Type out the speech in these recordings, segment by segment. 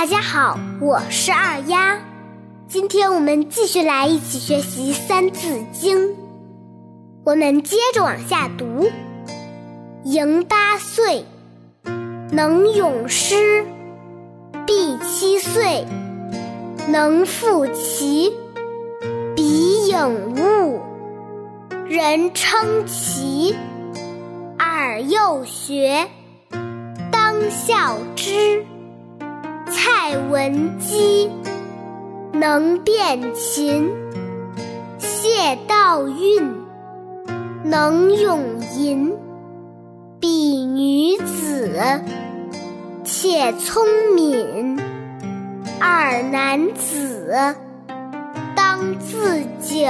大家好，我是二丫。今天我们继续来一起学习《三字经》。我们接着往下读：迎八岁，能咏诗；毕七岁，能赋棋。彼颖悟，人称奇。尔幼学，当效之。蔡文姬能辨琴，谢道韫能咏吟。彼女子，且聪敏；尔男子，当自警。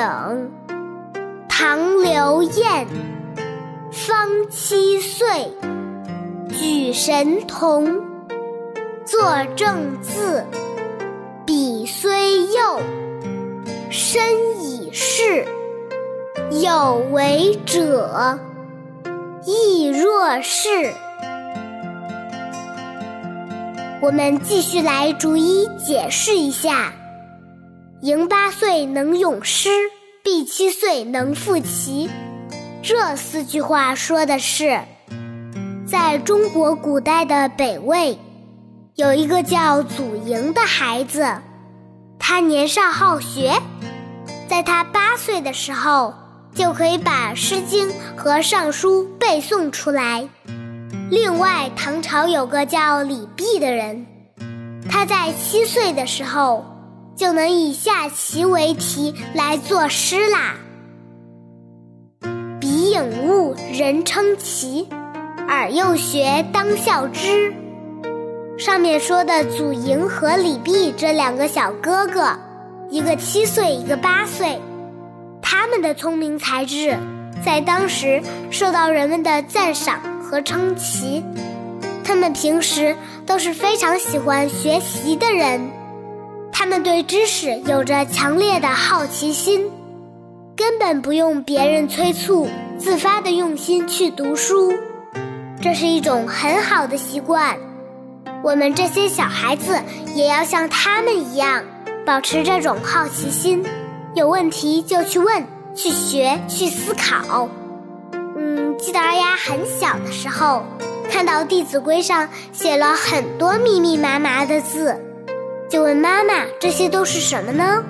唐刘晏，方七岁，举神童。作正字，彼虽幼，身已仕。有为者亦若是。我们继续来逐一解释一下：迎八岁能咏诗，毕七岁能赋棋。这四句话说的是，在中国古代的北魏。有一个叫祖莹的孩子，他年少好学，在他八岁的时候就可以把《诗经》和《尚书》背诵出来。另外，唐朝有个叫李泌的人，他在七岁的时候就能以下棋为题来作诗啦。彼颖悟，人称奇；尔幼学，当效之。上面说的祖莹和李泌这两个小哥哥，一个七岁，一个八岁，他们的聪明才智在当时受到人们的赞赏和称奇。他们平时都是非常喜欢学习的人，他们对知识有着强烈的好奇心，根本不用别人催促，自发的用心去读书，这是一种很好的习惯。我们这些小孩子也要像他们一样，保持这种好奇心，有问题就去问、去学、去思考。嗯，记得二丫很小的时候，看到《弟子规》上写了很多密密麻麻的字，就问妈妈：“这些都是什么呢？”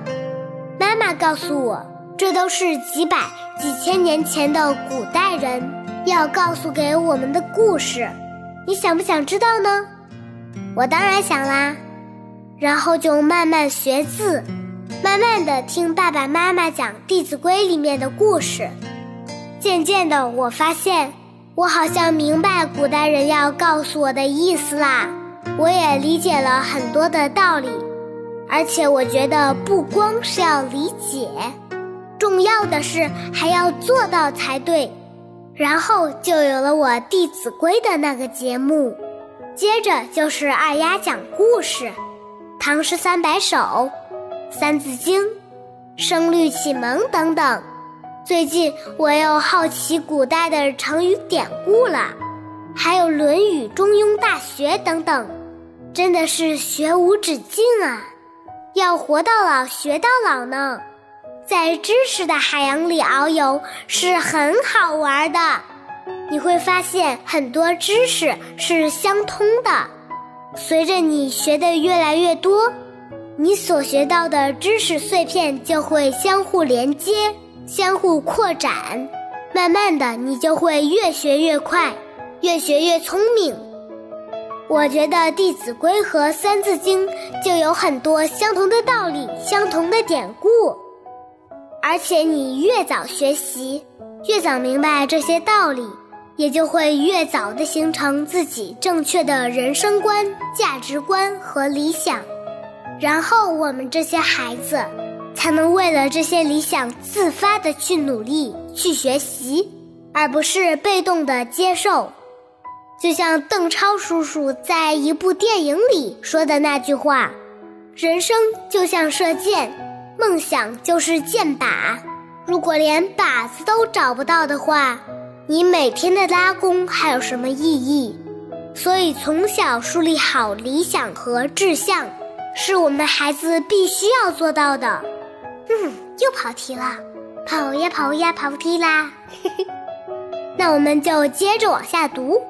妈妈告诉我：“这都是几百、几千年前的古代人要告诉给我们的故事。”你想不想知道呢？我当然想啦，然后就慢慢学字，慢慢的听爸爸妈妈讲《弟子规》里面的故事。渐渐的，我发现我好像明白古代人要告诉我的意思啦，我也理解了很多的道理。而且我觉得不光是要理解，重要的是还要做到才对。然后就有了我《弟子规》的那个节目。接着就是二丫讲故事，《唐诗三百首》《三字经》《声律启蒙》等等。最近我又好奇古代的成语典故了，还有《论语》《中庸》《大学》等等，真的是学无止境啊！要活到老学到老呢，在知识的海洋里遨游是很好玩的。你会发现很多知识是相通的，随着你学的越来越多，你所学到的知识碎片就会相互连接、相互扩展，慢慢的你就会越学越快，越学越聪明。我觉得《弟子规》和《三字经》就有很多相同的道理、相同的典故，而且你越早学习，越早明白这些道理。也就会越早的形成自己正确的人生观、价值观和理想，然后我们这些孩子才能为了这些理想自发的去努力、去学习，而不是被动的接受。就像邓超叔叔在一部电影里说的那句话：“人生就像射箭，梦想就是箭靶。如果连靶子都找不到的话。”你每天的拉弓还有什么意义？所以从小树立好理想和志向，是我们孩子必须要做到的。嗯，又跑题了，跑呀跑呀跑题啦。那我们就接着往下读。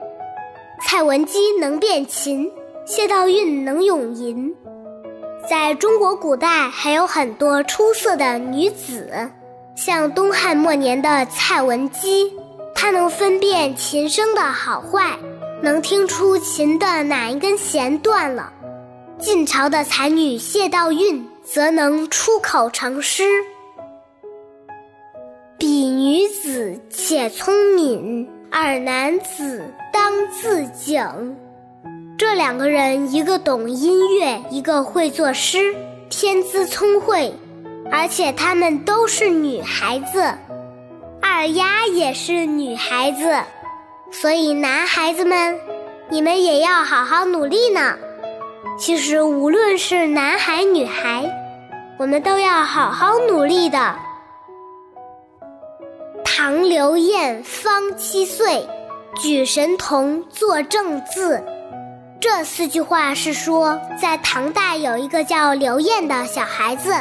蔡文姬能变琴，谢道韫能咏吟。在中国古代还有很多出色的女子，像东汉末年的蔡文姬，他能分辨琴声的好坏，能听出琴的哪一根弦断了。晋朝的才女谢道韫则能出口成诗。比女子且聪敏，二男子当自警。这两个人，一个懂音乐，一个会作诗，天资聪慧，而且她们都是女孩子。二丫也是女孩子，所以男孩子们，你们也要好好努力呢。其实无论是男孩女孩，我们都要好好努力的。唐刘晏方七岁，举神童作正字。这四句话是说，在唐代有一个叫刘晏的小孩子，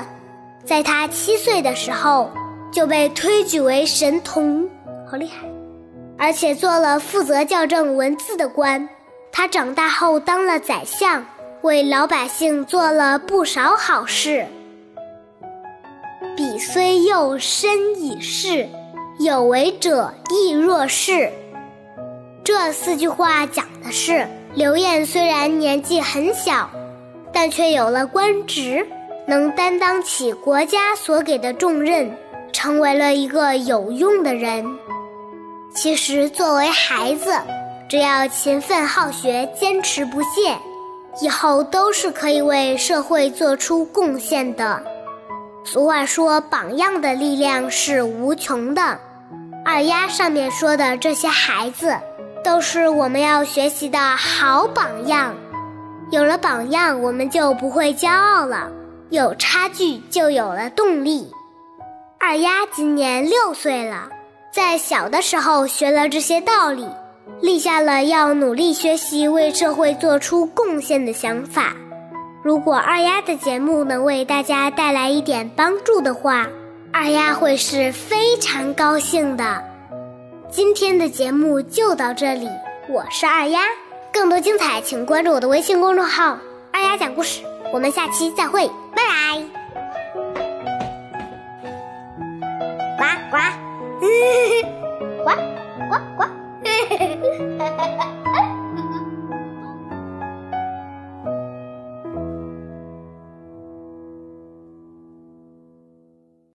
在他七岁的时候就被推举为神童，好厉害！而且做了负责校正文字的官。他长大后当了宰相，为老百姓做了不少好事。彼虽幼，身已仕。有为者亦若是。这四句话讲的是，刘晏虽然年纪很小，但却有了官职，能担当起国家所给的重任，成为了一个有用的人。其实，作为孩子，只要勤奋好学、坚持不懈，以后都是可以为社会做出贡献的。俗话说：“榜样的力量是无穷的。”二丫上面说的这些孩子，都是我们要学习的好榜样。有了榜样，我们就不会骄傲了；有差距，就有了动力。二丫今年六岁了，在小的时候学了这些道理，立下了要努力学习、为社会做出贡献的想法。如果二丫的节目能为大家带来一点帮助的话，二丫会是非常高兴的。今天的节目就到这里，我是二丫。更多精彩，请关注我的微信公众号“二丫讲故事”。我们下期再会。